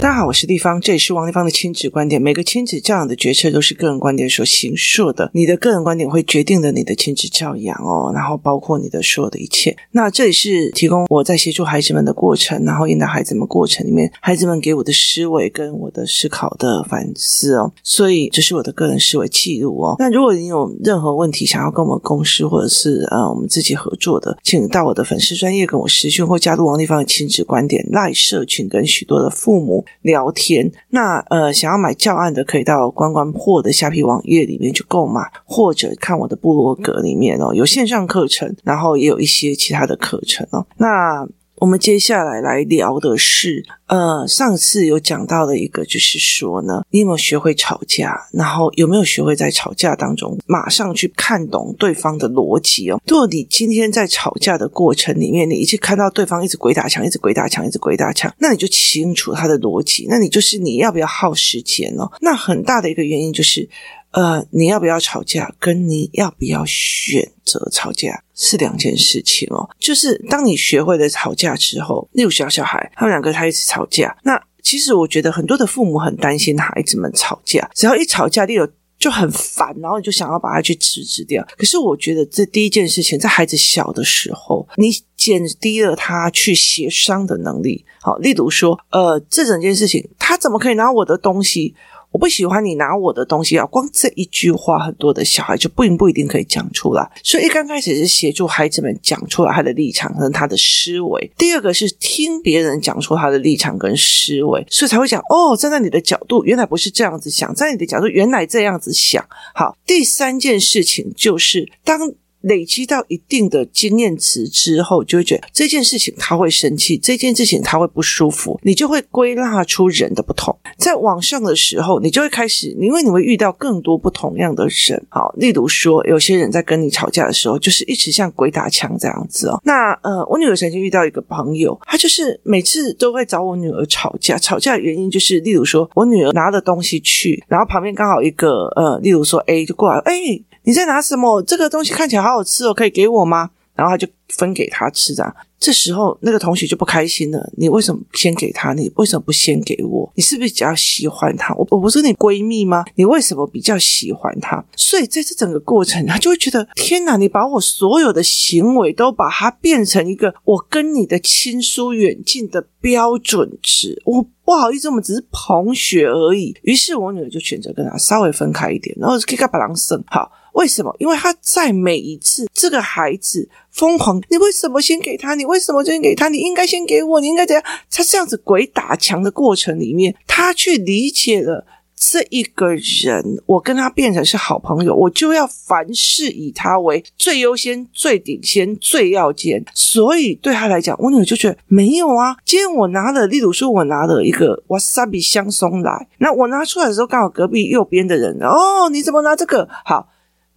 大家好，我是丽芳，这里是王丽芳的亲子观点。每个亲子教养的决策都是个人观点所形塑的，你的个人观点会决定了你的亲子教养哦，然后包括你的所有的一切。那这里是提供我在协助孩子们的过程，然后引导孩子们过程里面，孩子们给我的思维跟我的思考的反思哦，所以这是我的个人思维记录哦。那如果你有任何问题想要跟我们公司或者是呃我们自己合作的，请到我的粉丝专业跟我私讯或加入王丽芳的亲子观点赖社群，跟许多的父母聊天。那呃，想要买教案的，可以到关关破的虾皮网页里面去购买，或者看我的部落格里面哦，有线上课程，然后也有一些其他的课程哦。那我们接下来来聊的是，呃，上次有讲到的一个，就是说呢，你有没有学会吵架？然后有没有学会在吵架当中马上去看懂对方的逻辑哦？如果你今天在吵架的过程里面，你一直看到对方一直鬼打墙，一直鬼打墙，一直鬼打墙，那你就清楚他的逻辑，那你就是你要不要耗时间哦？那很大的一个原因就是。呃，你要不要吵架，跟你要不要选择吵架是两件事情哦。就是当你学会了吵架之后，例如小小孩，他们两个他一直吵架，那其实我觉得很多的父母很担心孩子们吵架，只要一吵架，例如就很烦，然后你就想要把他去制止掉。可是我觉得这第一件事情，在孩子小的时候，你减低了他去协商的能力。好，例如说，呃，这整件事情，他怎么可以拿我的东西？我不喜欢你拿我的东西啊！光这一句话，很多的小孩就不不一定可以讲出来。所以一刚开始是协助孩子们讲出来他的立场跟他的思维。第二个是听别人讲出他的立场跟思维，所以才会讲哦，站在你的角度，原来不是这样子想；站在你的角度，原来这样子想。好，第三件事情就是当。累积到一定的经验值之后，就会觉得这件事情他会生气，这件事情他会不舒服，你就会归纳出人的不同。在网上的时候，你就会开始，因为你会遇到更多不同样的人。好，例如说，有些人在跟你吵架的时候，就是一直像鬼打墙这样子哦。那呃，我女儿曾经遇到一个朋友，她就是每次都会找我女儿吵架，吵架的原因就是，例如说我女儿拿了东西去，然后旁边刚好一个呃，例如说 A 就过来，哎。你在拿什么？这个东西看起来好好吃哦，可以给我吗？然后他就分给他吃的。这时候那个同学就不开心了。你为什么先给他？你为什么不先给我？你是不是比较喜欢他？我我不是你闺蜜吗？你为什么比较喜欢他？所以在这整个过程，他就会觉得天哪！你把我所有的行为都把它变成一个我跟你的亲疏远近的标准值。我不好意思，我们只是同学而已。于是我女儿就选择跟他稍微分开一点，然后给他把狼生好。为什么？因为他在每一次这个孩子疯狂，你为什么先给他？你为什么先给他？你应该先给我，你应该怎样？他这样子鬼打墙的过程里面，他去理解了这一个人，我跟他变成是好朋友，我就要凡事以他为最优先、最顶先、最要紧。所以对他来讲，我女儿就觉得没有啊。今天我拿了，例如说，我拿了一个 wasabi 香松来，那我拿出来的时候，刚好隔壁右边的人，哦，你怎么拿这个？好。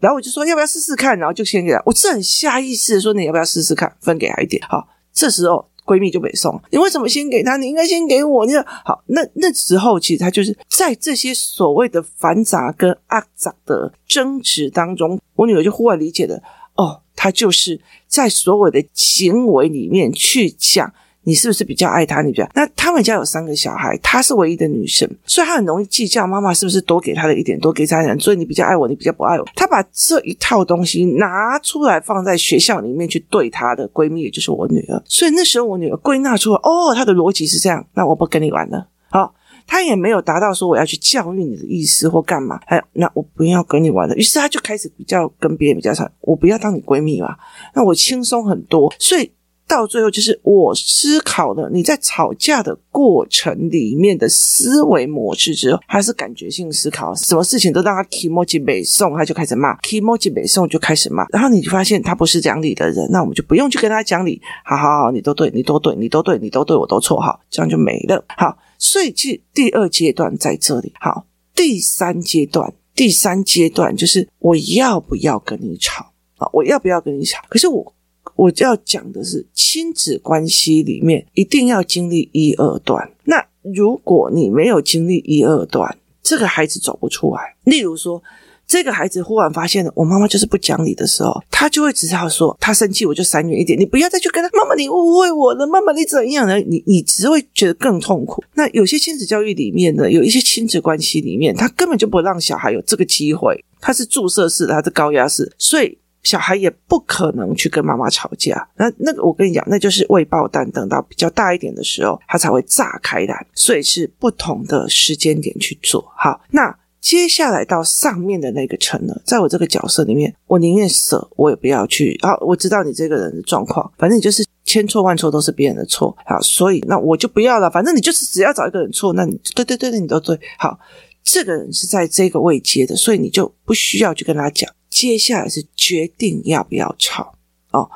然后我就说要不要试试看，然后就先给他。我是很下意识的说，你要不要试试看，分给他一点。好，这时候闺蜜就没送。你为什么先给他？你应该先给我。你说好，那那时候其实他就是在这些所谓的繁杂跟阿杂的争执当中，我女儿就忽然理解了，哦，他就是在所有的行为里面去讲。你是不是比较爱他？你比较那他们家有三个小孩，她是唯一的女生，所以她很容易计较。妈妈是不是多给她的一点，多给她一点？所以你比较爱我，你比较不爱我。她把这一套东西拿出来放在学校里面去对她的闺蜜，也就是我女儿。所以那时候我女儿归纳出来，哦，她的逻辑是这样，那我不跟你玩了。好，她也没有达到说我要去教育你的意思或干嘛。还有，那我不要跟你玩了。于是她就开始比较跟别人比较差，我不要当你闺蜜嘛，那我轻松很多。所以。到最后，就是我思考了你在吵架的过程里面的思维模式之后，他是感觉性思考，什么事情都让他 kimochi 北宋，他就开始骂 kimochi 北宋就开始骂，然后你就发现他不是讲理的人，那我们就不用去跟他讲理，好好好，你都对，你都对，你都对，你都对，我都错，好，这样就没了。好，所以这第二阶段在这里，好，第三阶段，第三阶段就是我要不要跟你吵啊？我要不要跟你吵？可是我。我要讲的是亲子关系里面一定要经历一二段。那如果你没有经历一二段，这个孩子走不出来。例如说，这个孩子忽然发现了我妈妈就是不讲理的时候，他就会只好说他生气我就闪远一点，你不要再去跟他妈妈，你误会我了，妈妈你怎样呢？你你只会觉得更痛苦。那有些亲子教育里面呢，有一些亲子关系里面，他根本就不让小孩有这个机会，他是注射式的，他是高压式，所以。小孩也不可能去跟妈妈吵架，那那个我跟你讲，那就是未爆弹，等到比较大一点的时候，他才会炸开来。所以是不同的时间点去做。好，那接下来到上面的那个层呢，在我这个角色里面，我宁愿舍，我也不要去。啊，我知道你这个人的状况，反正你就是千错万错都是别人的错。好，所以那我就不要了。反正你就是只要找一个人错，那你对对对对，你都对。好，这个人是在这个位阶的，所以你就不需要去跟他讲。接下来是决定要不要吵哦。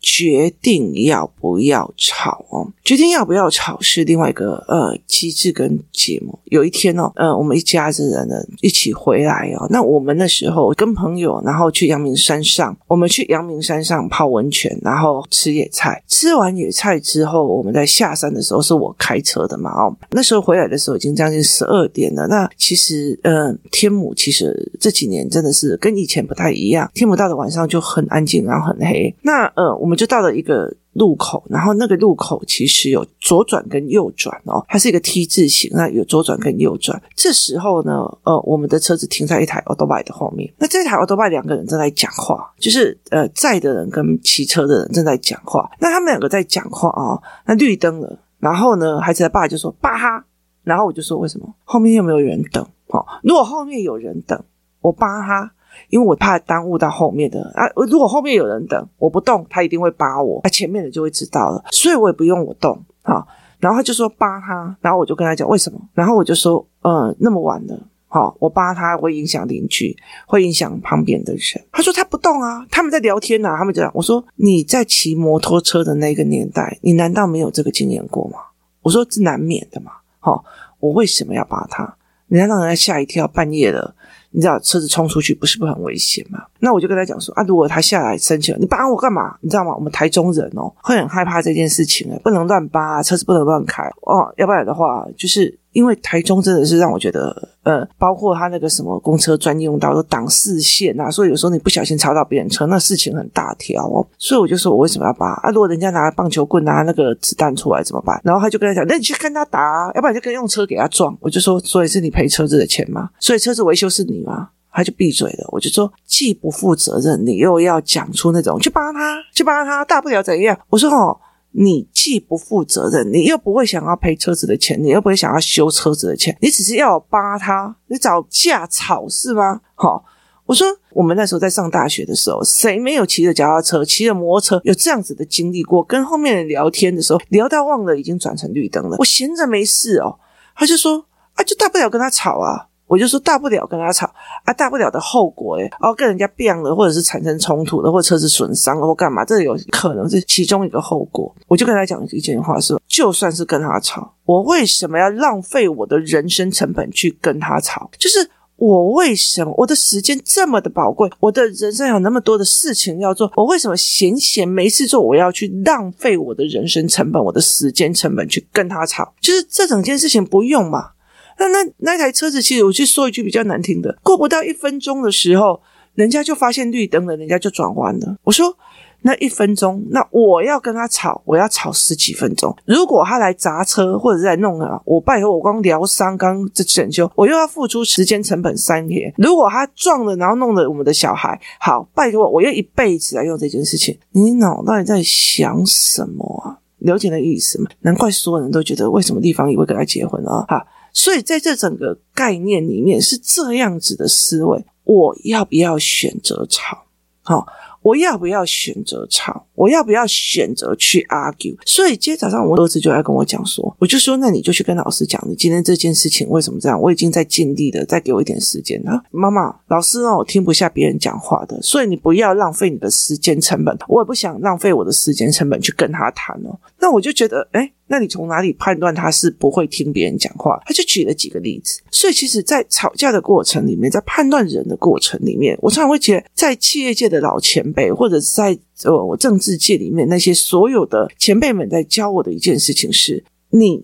决定要不要吵哦？决定要不要吵是另外一个呃机制跟节目。有一天哦，呃，我们一家子人呢一起回来哦。那我们那时候跟朋友，然后去阳明山上，我们去阳明山上泡温泉，然后吃野菜。吃完野菜之后，我们在下山的时候是我开车的嘛哦。那时候回来的时候已经将近十二点了。那其实呃，天母其实这几年真的是跟以前不太一样，天母到了晚上就很安静，然后很黑。那呃，我们。就到了一个路口，然后那个路口其实有左转跟右转哦，它是一个 T 字形，那有左转跟右转。这时候呢，呃，我们的车子停在一台奥迪的后面，那这台 Autobike 两个人正在讲话，就是呃载的人跟骑车的人正在讲话。那他们两个在讲话啊、哦，那绿灯了，然后呢，孩子的爸就说“爸哈”，然后我就说为什么？后面有没有人等？哦，如果后面有人等，我爸哈。因为我怕耽误到后面的啊，如果后面有人等，我不动，他一定会扒我，那前面的就会知道了，所以我也不用我动，啊，然后他就说扒他，然后我就跟他讲为什么，然后我就说，嗯，那么晚了，好，我扒他会影响邻居，会影响旁边的人。他说他不动啊，他们在聊天啊，他们这样。我说你在骑摩托车的那个年代，你难道没有这个经验过吗？我说是难免的嘛，好，我为什么要扒他？你要让人家吓一跳，半夜了。你知道车子冲出去不是不很危险吗？那我就跟他讲说啊，如果他下来生气了，你扒我干嘛？你知道吗？我们台中人哦，会很害怕这件事情，不能乱扒，车子不能乱开哦，要不然的话就是。因为台中真的是让我觉得，呃，包括他那个什么公车专用道都挡视线啊，所以有时候你不小心超到别人车，那事情很大条哦。所以我就说，我为什么要扒啊？如果人家拿棒球棍拿那个子弹出来怎么办？然后他就跟他讲，那你去跟他打啊，要不然你就跟用车给他撞。我就说，所以是你赔车子的钱吗？所以车子维修是你吗？他就闭嘴了。我就说，既不负责任，你又要讲出那种去扒他，去扒他，大不了怎样？我说哦。你既不负责任，你又不会想要赔车子的钱，你又不会想要修车子的钱，你只是要我扒他，你找架吵是吗？好，我说我们那时候在上大学的时候，谁没有骑着脚踏车、骑着摩托车有这样子的经历过？跟后面人聊天的时候，聊到忘了已经转成绿灯了，我闲着没事哦，他就说啊，就大不了跟他吵啊。我就说大不了跟他吵啊，大不了的后果诶，然后跟人家变了，或者是产生冲突了，或者车子损伤了，或干嘛，这有可能是其中一个后果。我就跟他讲一件话说：就算是跟他吵，我为什么要浪费我的人生成本去跟他吵？就是我为什么我的时间这么的宝贵，我的人生有那么多的事情要做，我为什么闲闲没事做，我要去浪费我的人生成本、我的时间成本去跟他吵？就是这整件事情不用嘛。那那那台车子，其实我去说一句比较难听的，过不到一分钟的时候，人家就发现绿灯了，人家就转弯了。我说那一分钟，那我要跟他吵，我要吵十几分钟。如果他来砸车或者是来弄啊，我拜托我光疗伤刚这整修，我又要付出时间成本三天。如果他撞了，然后弄了我们的小孩，好，拜托我，我要一辈子来用这件事情。你脑袋在想什么啊？了解那意思吗？难怪所有人都觉得为什么地方也会跟他结婚啊？哈。所以在这整个概念里面是这样子的思维，我要不要选择吵？好。我要不要选择吵？我要不要选择去 argue？所以今天早上我儿子就来跟我讲说，我就说，那你就去跟老师讲，你今天这件事情为什么这样？我已经在尽力的，再给我一点时间了，妈妈，老师让我听不下别人讲话的，所以你不要浪费你的时间成本，我也不想浪费我的时间成本去跟他谈哦。那我就觉得，诶，那你从哪里判断他是不会听别人讲话？他就举了几个例子。所以其实，在吵架的过程里面，在判断人的过程里面，我常常会觉得，在企业界的老前辈，或者是在呃我政治界里面那些所有的前辈们在教我的一件事情是：你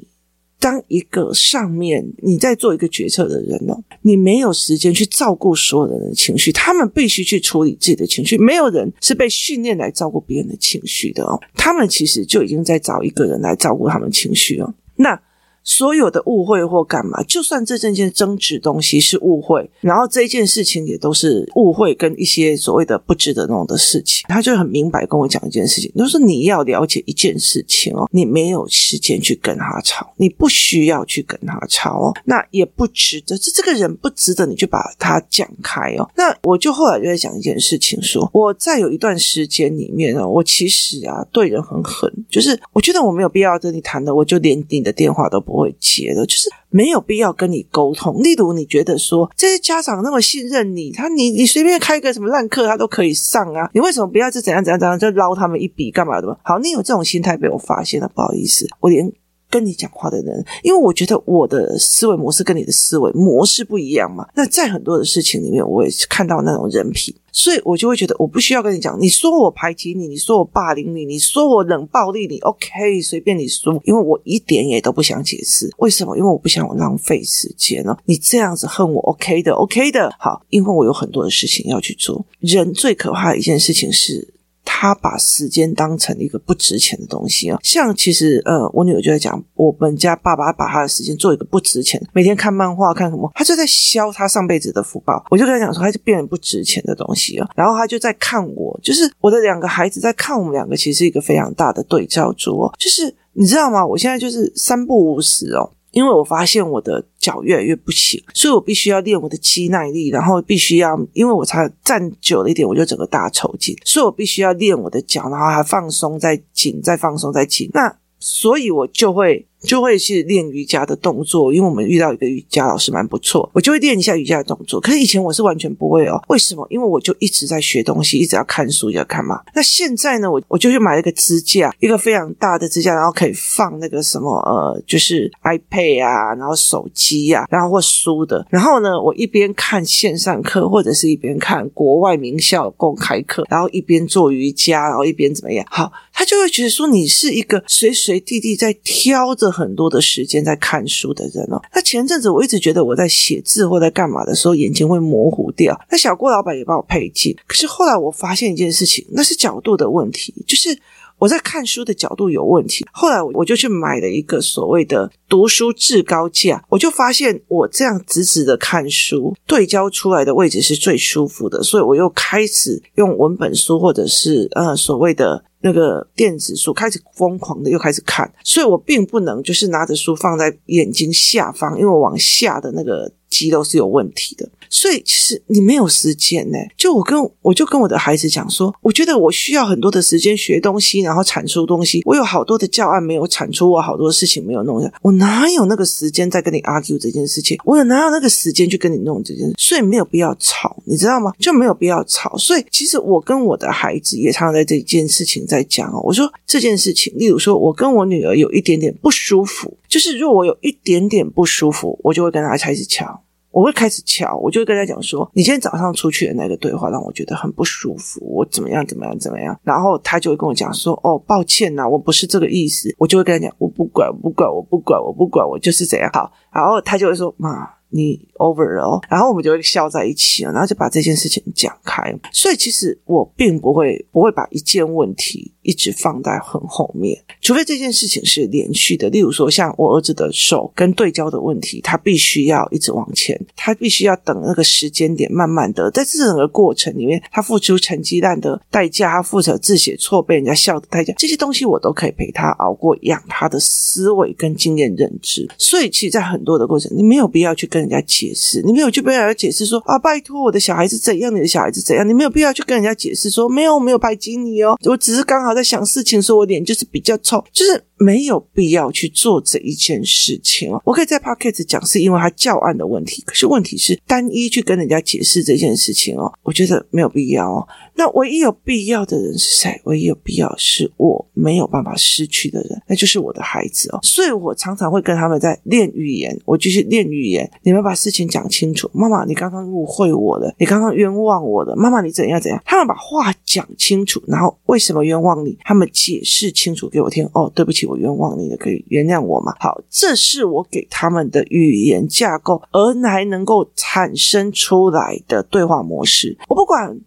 当一个上面你在做一个决策的人哦，你没有时间去照顾所有人的情绪，他们必须去处理自己的情绪。没有人是被训练来照顾别人的情绪的哦，他们其实就已经在找一个人来照顾他们情绪哦。那。所有的误会或干嘛，就算这件件争执东西是误会，然后这件事情也都是误会跟一些所谓的不值得弄的事情，他就很明白跟我讲一件事情，就是你要了解一件事情哦，你没有时间去跟他吵，你不需要去跟他吵哦，那也不值得，这这个人不值得你就把他讲开哦。那我就后来就在讲一件事情说，说我在有一段时间里面呢，我其实啊对人很狠，就是我觉得我没有必要跟你谈的，我就连你的电话都不。不会接的，就是没有必要跟你沟通。例如，你觉得说这些家长那么信任你，他你你随便开个什么烂课，他都可以上啊，你为什么不要就怎样怎样怎样就捞他们一笔干嘛的吗？好，你有这种心态被我发现了，不好意思，我连。跟你讲话的人，因为我觉得我的思维模式跟你的思维模式不一样嘛。那在很多的事情里面，我也是看到那种人品，所以我就会觉得我不需要跟你讲。你说我排挤你，你说我霸凌你，你说我冷暴力你，OK，随便你说，因为我一点也都不想解释为什么，因为我不想我浪费时间哦。你这样子恨我，OK 的，OK 的，好，因为我有很多的事情要去做。人最可怕的一件事情是。他把时间当成一个不值钱的东西啊，像其实呃，我女儿就在讲，我们家爸爸把他的时间做一个不值钱，每天看漫画看什么，他就在消他上辈子的福报。我就跟他讲说，他就变成不值钱的东西啊，然后他就在看我，就是我的两个孩子在看我们两个，其实是一个非常大的对照组哦，就是你知道吗？我现在就是三不五时哦。因为我发现我的脚越来越不行，所以我必须要练我的肌耐力，然后必须要，因为我才站久了一点，我就整个大抽筋，所以我必须要练我的脚，然后还放松再紧，再放松再紧。那所以，我就会。就会去练瑜伽的动作，因为我们遇到一个瑜伽老师蛮不错，我就会练一下瑜伽的动作。可是以前我是完全不会哦，为什么？因为我就一直在学东西，一直要看书，要看嘛。那现在呢，我我就去买了一个支架，一个非常大的支架，然后可以放那个什么呃，就是 iPad 啊，然后手机啊，然后或书的。然后呢，我一边看线上课，或者是一边看国外名校公开课，然后一边做瑜伽，然后一边怎么样？好，他就会觉得说你是一个随随地地在挑着。很多的时间在看书的人哦，那前阵子我一直觉得我在写字或在干嘛的时候眼睛会模糊掉。那小郭老板也帮我配镜，可是后来我发现一件事情，那是角度的问题，就是我在看书的角度有问题。后来我就去买了一个所谓的读书至高架，我就发现我这样直直的看书，对焦出来的位置是最舒服的，所以我又开始用文本书或者是呃所谓的。那个电子书开始疯狂的又开始看，所以我并不能就是拿着书放在眼睛下方，因为我往下的那个肌肉是有问题的。所以其实你没有时间呢。就我跟我就跟我的孩子讲说，我觉得我需要很多的时间学东西，然后产出东西。我有好多的教案没有产出，我好多事情没有弄下，我哪有那个时间再跟你 argue 这件事情？我有哪有那个时间去跟你弄这件事？所以没有必要吵，你知道吗？就没有必要吵。所以其实我跟我的孩子也常常在这件事情在讲哦。我说这件事情，例如说我跟我女儿有一点点不舒服，就是如果我有一点点不舒服，我就会跟他开始敲。我会开始敲，我就会跟他讲说：“你今天早上出去的那个对话让我觉得很不舒服，我怎么样怎么样怎么样。”然后他就会跟我讲说：“哦，抱歉呐，我不是这个意思。”我就会跟他讲：“我不管，我不管，我不管，我不管，我就是怎样好。”然后他就会说：“妈。”你 over 了哦，然后我们就会笑在一起了，然后就把这件事情讲开。所以其实我并不会不会把一件问题一直放在很后面，除非这件事情是连续的。例如说，像我儿子的手跟对焦的问题，他必须要一直往前，他必须要等那个时间点，慢慢的在这整个过程里面，他付出成绩烂的代价，他付出字写错被人家笑的代价，这些东西我都可以陪他熬过，养他的思维跟经验认知。所以，其实，在很多的过程，你没有必要去跟。人家解释，你没有去跟人家解释说啊，拜托我的小孩子怎样，你的小孩子怎样，你没有必要去跟人家解释说没有，没有排挤你哦，我只是刚好在想事情，说我脸就是比较臭，就是没有必要去做这一件事情哦。我可以在 Pocket 讲，是因为他教案的问题，可是问题是单一去跟人家解释这件事情哦，我觉得没有必要哦。那唯一有必要的人是谁？唯一有必要是我没有办法失去的人，那就是我的孩子哦。所以我常常会跟他们在练语言，我继续练语言。你们把事情讲清楚，妈妈，你刚刚误会我了，你刚刚冤枉我的，妈妈，你怎样怎样？他们把话讲清楚，然后为什么冤枉你？他们解释清楚给我听。哦，对不起，我冤枉你了，可以原谅我吗？好，这是我给他们的语言架构，而还能够产生出来的对话模式。我不管。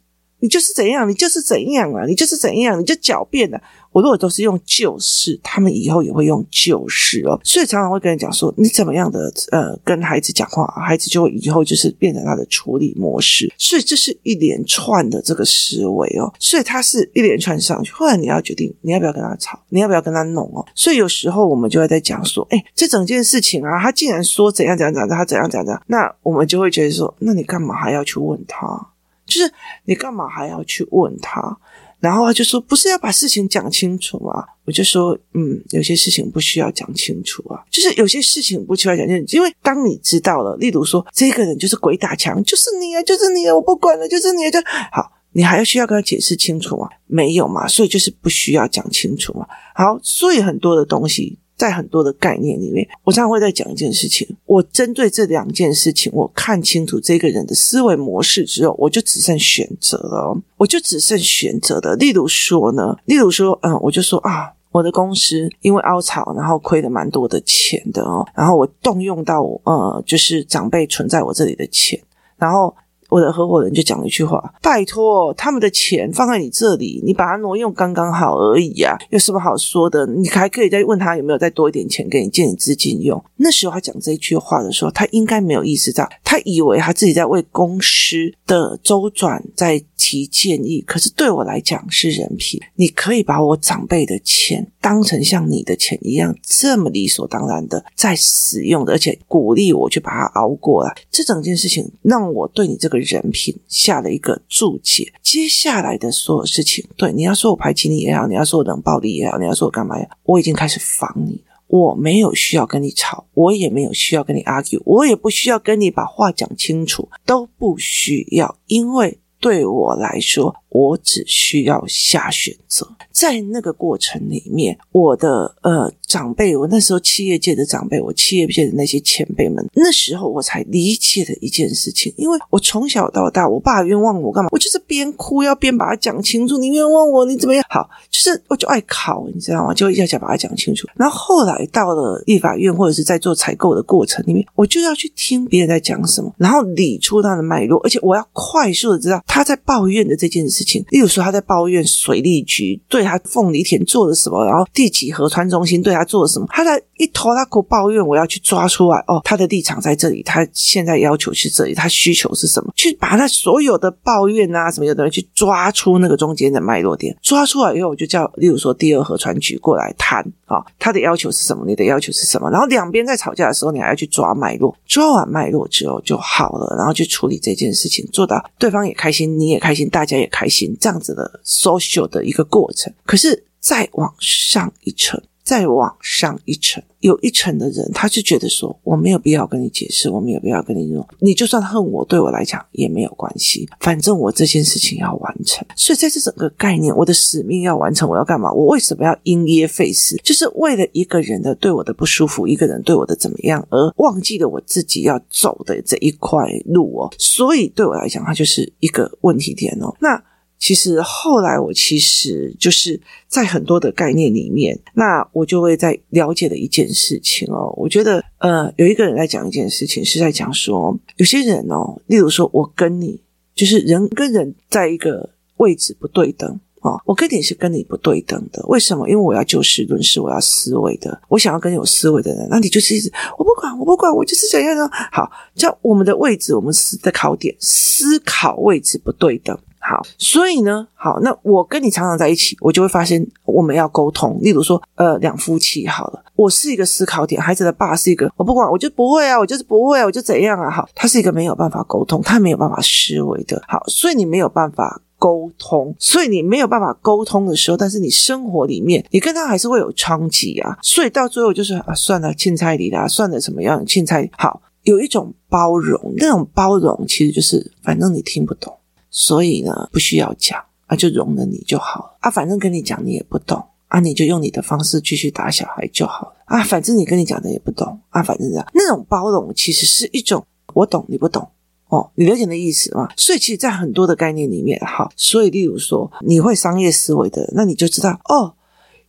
你就是怎样，你就是怎样啊，你就是怎样，你就狡辩的。我如果都是用就是，他们以后也会用就是哦。所以常常会跟人讲说，你怎么样的呃跟孩子讲话，孩子就会以后就是变成他的处理模式。所以这是一连串的这个思维哦。所以他是一连串上去，后来你要决定你要不要跟他吵，你要不要跟他弄哦。所以有时候我们就会在讲说，哎，这整件事情啊，他竟然说怎样怎样怎样，他怎样怎样怎样，那我们就会觉得说，那你干嘛还要去问他？就是你干嘛还要去问他？然后他就说：“不是要把事情讲清楚吗？”我就说：“嗯，有些事情不需要讲清楚啊，就是有些事情不需要讲清楚，因为当你知道了，例如说这个人就是鬼打墙，就是你啊，就是你啊，我不管了，就是你啊，就好，你还要需要跟他解释清楚吗？没有嘛，所以就是不需要讲清楚嘛。好，所以很多的东西。”在很多的概念里面，我常常会在讲一件事情。我针对这两件事情，我看清楚这个人的思维模式之后，我就只剩选择了。我就只剩选择的。例如说呢，例如说，嗯，我就说啊，我的公司因为凹槽，然后亏了蛮多的钱的哦。然后我动用到呃，就是长辈存在我这里的钱，然后。我的合伙人就讲了一句话：“拜托，他们的钱放在你这里，你把它挪用刚刚好而已啊，有什么好说的？你还可以再问他有没有再多一点钱给你借你资金用。”那时候他讲这一句话的时候，他应该没有意识到，他以为他自己在为公司的周转在提建议。可是对我来讲是人品，你可以把我长辈的钱当成像你的钱一样这么理所当然的在使用的，而且鼓励我去把它熬过来。这整件事情让我对你这个。人品下了一个注解，接下来的所有事情，对，你要说我排挤你也好，你要说我冷暴力也好，你要说我干嘛呀？我已经开始防你了，我没有需要跟你吵，我也没有需要跟你 argue，我也不需要跟你把话讲清楚，都不需要，因为对我来说。我只需要下选择，在那个过程里面，我的呃长辈，我那时候企业界的长辈，我企业界的那些前辈们，那时候我才理解了一件事情，因为我从小到大，我爸冤枉我干嘛？我就是边哭要边把它讲清楚，你冤枉我，你怎么样？好，就是我就爱考，你知道吗？就要想把它讲清楚。然后后来到了立法院或者是在做采购的过程里面，我就要去听别人在讲什么，然后理出他的脉络，而且我要快速的知道他在抱怨的这件事。例如说，他在抱怨水利局对他凤梨田做了什么，然后第几河川中心对他做了什么，他在一头拉口抱怨，我要去抓出来哦，他的立场在这里，他现在要求是这里，他需求是什么？去把他所有的抱怨啊什么有的人去抓出那个中间的脉络点，抓出来以后，我就叫例如说第二河川局过来谈啊，哦，他的要求是什么？你的要求是什么？然后两边在吵架的时候，你还要去抓脉络，抓完脉络之后就好了，然后去处理这件事情，做到对方也开心，你也开心，大家也开心。这样子的 social 的一个过程，可是再往上一层，再往上一层，有一层的人，他就觉得说，我没有必要跟你解释，我没有必要跟你说，你就算恨我，对我来讲也没有关系，反正我这件事情要完成。所以在这整个概念，我的使命要完成，我要干嘛？我为什么要因噎废食？就是为了一个人的对我的不舒服，一个人对我的怎么样，而忘记了我自己要走的这一块路哦。所以对我来讲，它就是一个问题点哦。那。其实后来我其实就是在很多的概念里面，那我就会在了解的一件事情哦。我觉得呃，有一个人在讲一件事情，是在讲说有些人哦，例如说我跟你就是人跟人在一个位置不对等哦，我跟你是跟你不对等的。为什么？因为我要就事论事，我要思维的，我想要跟有思维的人，那你就是一直我不管，我不管，我就是怎样呢？好，叫我们的位置，我们思的考点思考位置不对等。好，所以呢，好，那我跟你常常在一起，我就会发现我们要沟通。例如说，呃，两夫妻好了，我是一个思考点，孩子的爸是一个，我不管，我就不会啊，我就是不会啊，我就怎样啊，好，他是一个没有办法沟通，他没有办法思维的，好，所以你没有办法沟通，所以你没有办法沟通的时候，但是你生活里面，你跟他还是会有冲击啊，所以到最后就是啊，算了，欠彩礼啦，算了，什么样，欠彩好，有一种包容，那种包容其实就是反正你听不懂。所以呢，不需要讲，啊，就容了你就好了。啊，反正跟你讲你也不懂啊，你就用你的方式继续打小孩就好了。啊，反正你跟你讲的也不懂啊，反正这样。那种包容其实是一种我懂你不懂。哦，你了解的意思吗？所以其实，在很多的概念里面，哈，所以例如说你会商业思维的，那你就知道哦，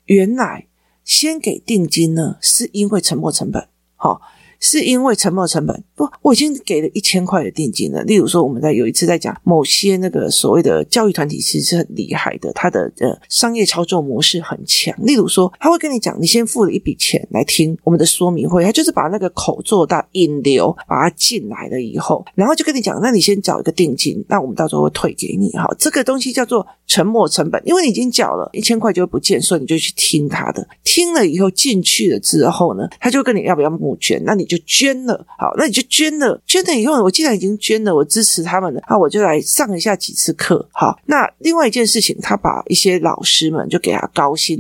原来先给定金呢，是因为沉没成本，好、是因为沉没成本不，我已经给了一千块的定金了。例如说，我们在有一次在讲某些那个所谓的教育团体，其实是很厉害的，他的呃商业操作模式很强。例如说，他会跟你讲，你先付了一笔钱来听我们的说明会，他就是把那个口做大引流，把它进来了以后，然后就跟你讲，那你先缴一个定金，那我们到时候会退给你哈。这个东西叫做沉没成本，因为你已经缴了一千块就会不见，所以你就去听他的，听了以后进去了之后呢，他就跟你要不要募捐，那你就捐了，好，那你就捐了，捐了以后，我既然已经捐了，我支持他们了，那我就来上一下几次课，好。那另外一件事情，他把一些老师们就给他高薪，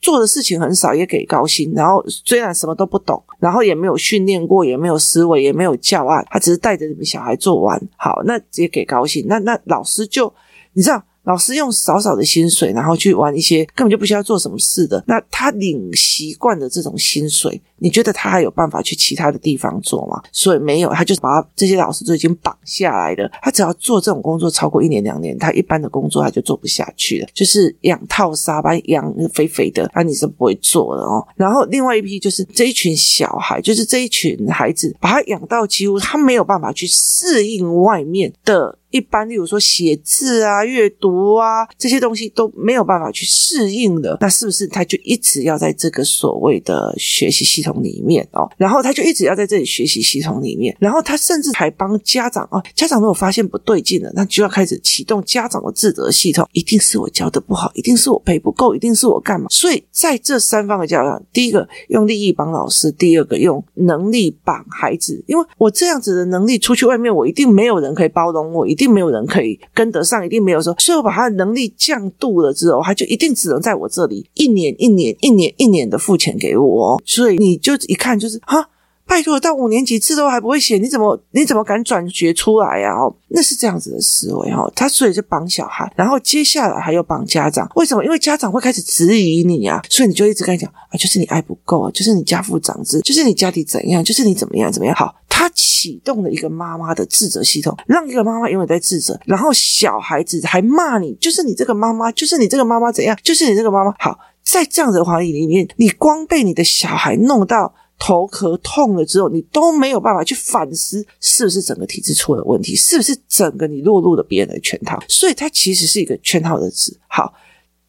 做的事情很少，也给高薪。然后虽然什么都不懂，然后也没有训练过，也没有思维，也没有教案，他只是带着你们小孩做完，好，那直接给高薪。那那老师就你知道。老师用少少的薪水，然后去玩一些根本就不需要做什么事的。那他领习惯的这种薪水，你觉得他还有办法去其他的地方做吗？所以没有，他就把他这些老师都已经绑下来了。他只要做这种工作超过一年两年，他一般的工作他就做不下去了。就是养套沙把养肥肥的，那你是不会做的哦。然后另外一批就是这一群小孩，就是这一群孩子，把他养到几乎他没有办法去适应外面的。一般，例如说写字啊、阅读啊这些东西都没有办法去适应的，那是不是他就一直要在这个所谓的学习系统里面哦？然后他就一直要在这里学习系统里面，然后他甚至还帮家长哦，家长如果发现不对劲了，那就要开始启动家长的自责系统，一定是我教的不好，一定是我陪不够，一定是我干嘛？所以在这三方的教养，第一个用利益帮老师，第二个用能力绑孩子，因为我这样子的能力出去外面，我一定没有人可以包容我，一定没有人可以跟得上，一定没有说，所以我把他的能力降度了之后，他就一定只能在我这里一年一年一年一年的付钱给我，所以你就一看就是哈。拜托，到五年级字都还不会写，你怎么你怎么敢转学出来呀？哦，那是这样子的思维哈。他所以就绑小孩，然后接下来还要绑家长。为什么？因为家长会开始质疑你啊，所以你就一直跟他讲啊，就是你爱不够啊，就是你家父长子，就是你家里怎样，就是你怎么样怎么样。好，他启动了一个妈妈的自责系统，让一个妈妈永远在自责，然后小孩子还骂你，就是你这个妈妈，就是你这个妈妈怎样，就是你这个妈妈。好，在这样子的环境里面，你光被你的小孩弄到。头壳痛了之后，你都没有办法去反思，是不是整个体质出了问题，是不是整个你落入了别人的圈套，所以它其实是一个圈套的字。好。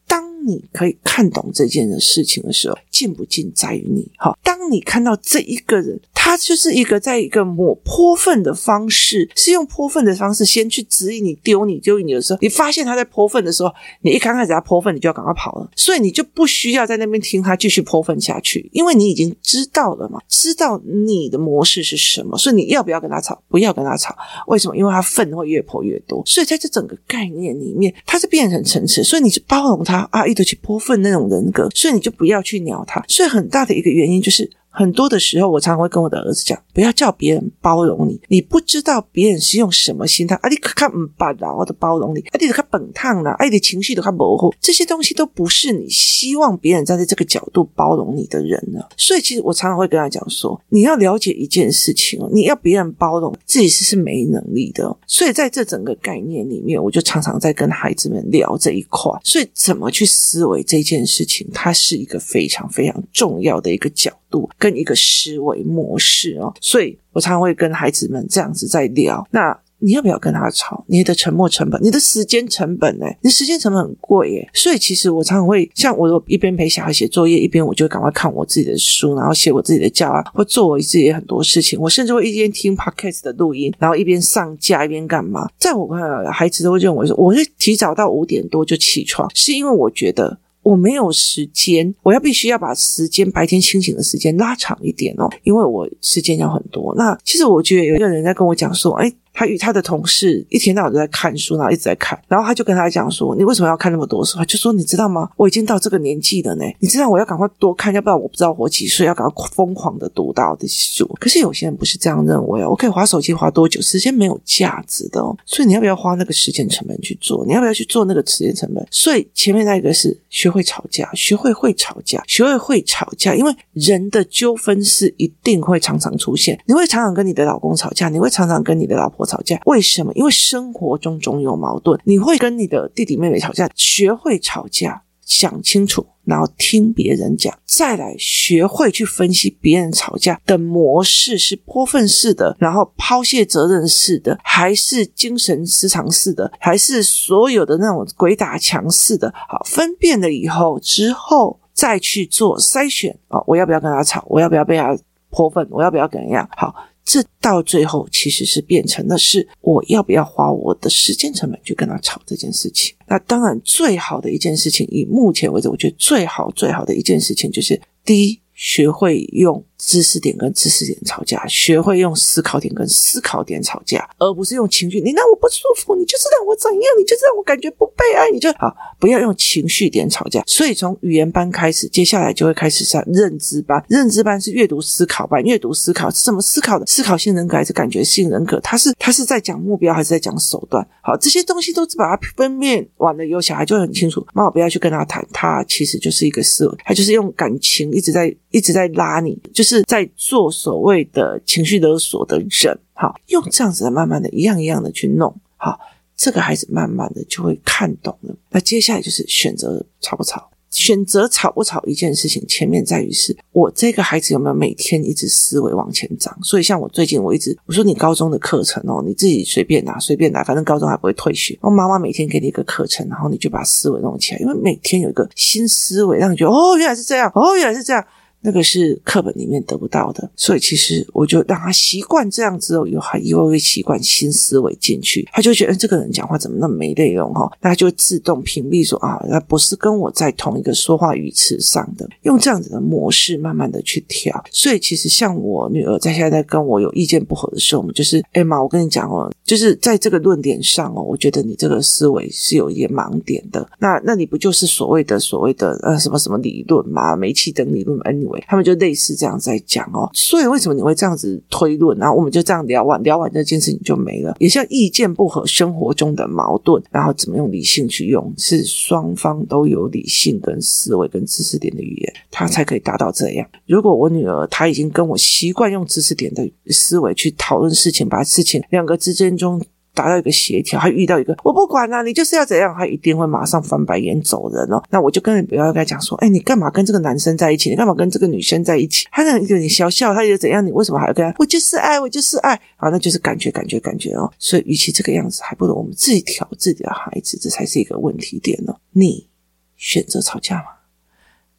当你可以看懂这件事情的时候，进不进在于你。好，当你看到这一个人，他就是一个在一个抹泼粪的方式，是用泼粪的方式先去指引你、丢你、丢你的时候，你发现他在泼粪的时候，你一刚开始他泼粪，你就要赶快跑了，所以你就不需要在那边听他继续泼粪下去，因为你已经知道了嘛，知道你的模式是什么，所以你要不要跟他吵？不要跟他吵，为什么？因为他粪会越泼越多，所以在这整个概念里面，他是变成层次，所以你是包容他。啊，一直去泼粪那种人格，所以你就不要去鸟他。所以很大的一个原因就是。很多的时候，我常常会跟我的儿子讲，不要叫别人包容你，你不知道别人是用什么心态。啊，你看唔办啦，我的包容你，啊，你看本烫啦，啊，你的情绪都看模糊，这些东西都不是你希望别人站在这个角度包容你的人呢。所以，其实我常常会跟他讲说，你要了解一件事情哦，你要别人包容自己是是没能力的。所以，在这整个概念里面，我就常常在跟孩子们聊这一块。所以，怎么去思维这件事情，它是一个非常非常重要的一个角度。跟一个思维模式哦，所以我常常会跟孩子们这样子在聊。那你要不要跟他吵？你的沉默成本，你的时间成本呢？你的时间成本很贵耶。所以其实我常常会像我一边陪小孩写作业，一边我就赶快看我自己的书，然后写我自己的教案，或做我自己很多事情。我甚至会一边听 podcast 的录音，然后一边上架一边干嘛？在我看来，孩子都会认为说，我会提早到五点多就起床，是因为我觉得。我没有时间，我要必须要把时间白天清醒的时间拉长一点哦，因为我时间要很多。那其实我觉得有一个人在跟我讲说，哎，他与他的同事一天到晚都在看书，然后一直在看，然后他就跟他讲说：“你为什么要看那么多书？”他就说：“你知道吗？我已经到这个年纪了呢，你知道我要赶快多看，要不然我不知道活几岁，要赶快疯狂的读到的书。”可是有些人不是这样认为哦，我可以划手机划多久，时间没有价值的哦。所以你要不要花那个时间成本去做？你要不要去做那个时间成本？所以前面那一个是学会吵架，学会会吵架，学会会吵架，因为人的纠纷是一定会常常出现。你会常常跟你的老公吵架，你会常常跟你的老婆吵架，为什么？因为生活中总有矛盾。你会跟你的弟弟妹妹吵架，学会吵架，想清楚，然后听别人讲，再来学会去分析别人吵架的模式是泼粪式的，然后抛卸责任式的，还是精神失常式的，还是所有的那种鬼打墙式的。好，分辨了以后之后再去做筛选啊，我要不要跟他吵？我要不要被他泼粪？我要不要怎样？好。这到最后其实是变成了是我要不要花我的时间成本去跟他吵这件事情？那当然，最好的一件事情，以目前为止，我觉得最好最好的一件事情就是第一。学会用知识点跟知识点吵架，学会用思考点跟思考点吵架，而不是用情绪。你让我不舒服，你就是让我怎样，你就是让我感觉不被爱，你就好，不要用情绪点吵架。所以从语言班开始，接下来就会开始上认知班。认知班是阅读思考班，阅读思考是怎么思考的？思考性人格还是感觉性人格？他是他是在讲目标还是在讲手段？好，这些东西都是把它分辨完了以后，小孩就很清楚。妈妈不要去跟他谈，他其实就是一个思维，他就是用感情一直在。一直在拉你，就是是在做所谓的情绪勒索的人，好，用这样子的慢慢的一样一样的去弄，好，这个孩子慢慢的就会看懂了。那接下来就是选择吵不吵，选择吵不吵一件事情，前面在于是我这个孩子有没有每天一直思维往前长。所以像我最近我一直我说你高中的课程哦，你自己随便拿随便拿，反正高中还不会退学。然后妈妈每天给你一个课程，然后你就把思维弄起来，因为每天有一个新思维，让你觉得哦原来是这样，哦原来是这样。那个是课本里面得不到的，所以其实我就让他习惯这样之后，以后他以后会习惯新思维进去，他就觉得这个人讲话怎么那么没内容哈，那他就自动屏蔽说啊，那不是跟我在同一个说话语词上的，用这样子的模式慢慢的去调。所以其实像我女儿在现在跟我有意见不合的时候，我们就是哎妈，我跟你讲哦，就是在这个论点上哦，我觉得你这个思维是有一点盲点的。那那你不就是所谓的所谓的呃什么什么理论嘛，煤气灯理论哎你他们就类似这样在讲哦，所以为什么你会这样子推论？然后我们就这样聊完，聊完这件事情就没了。也像意见不合，生活中的矛盾，然后怎么用理性去用，是双方都有理性跟思维跟知识点的语言，他才可以达到这样。如果我女儿她已经跟我习惯用知识点的思维去讨论事情，把事情两个之间中。达到一个协调，还遇到一个我不管啦、你就是要怎样，他一定会马上翻白眼走人哦。那我就跟你不要跟他讲说，哎，你干嘛跟这个男生在一起？你干嘛跟这个女生在一起？他那有点笑笑，他又怎样？你为什么还要跟他？我就是爱，我就是爱，好，那就是感觉，感觉，感觉哦。所以，与其这个样子，还不如我们自己调自己的孩子，这才是一个问题点哦。你选择吵架吗？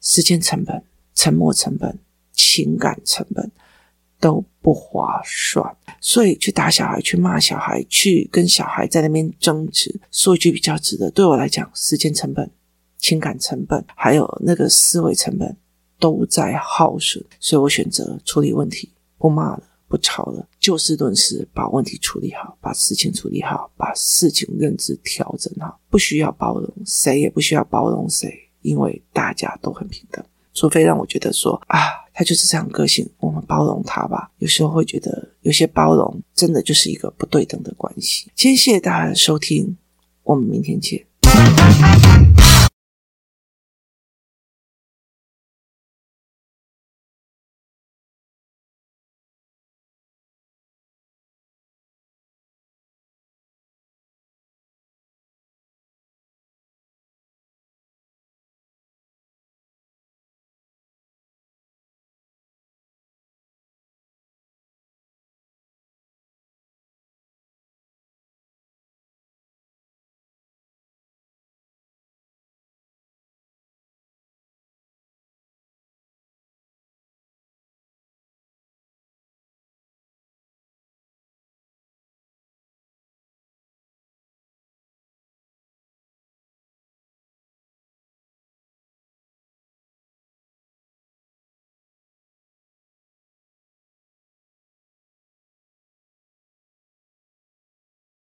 时间成本、沉默成本、情感成本。都不划算，所以去打小孩、去骂小孩、去跟小孩在那边争执，说一句比较值得，对我来讲，时间成本、情感成本，还有那个思维成本都在耗损，所以我选择处理问题，不骂了，不吵了，就事论事，把问题处理好，把事情处理好，把事情认知调整好，不需要包容，谁也不需要包容谁，因为大家都很平等。除非让我觉得说啊，他就是这样个性，我们包容他吧。有时候会觉得有些包容真的就是一个不对等的关系。今天谢谢大家的收听，我们明天见。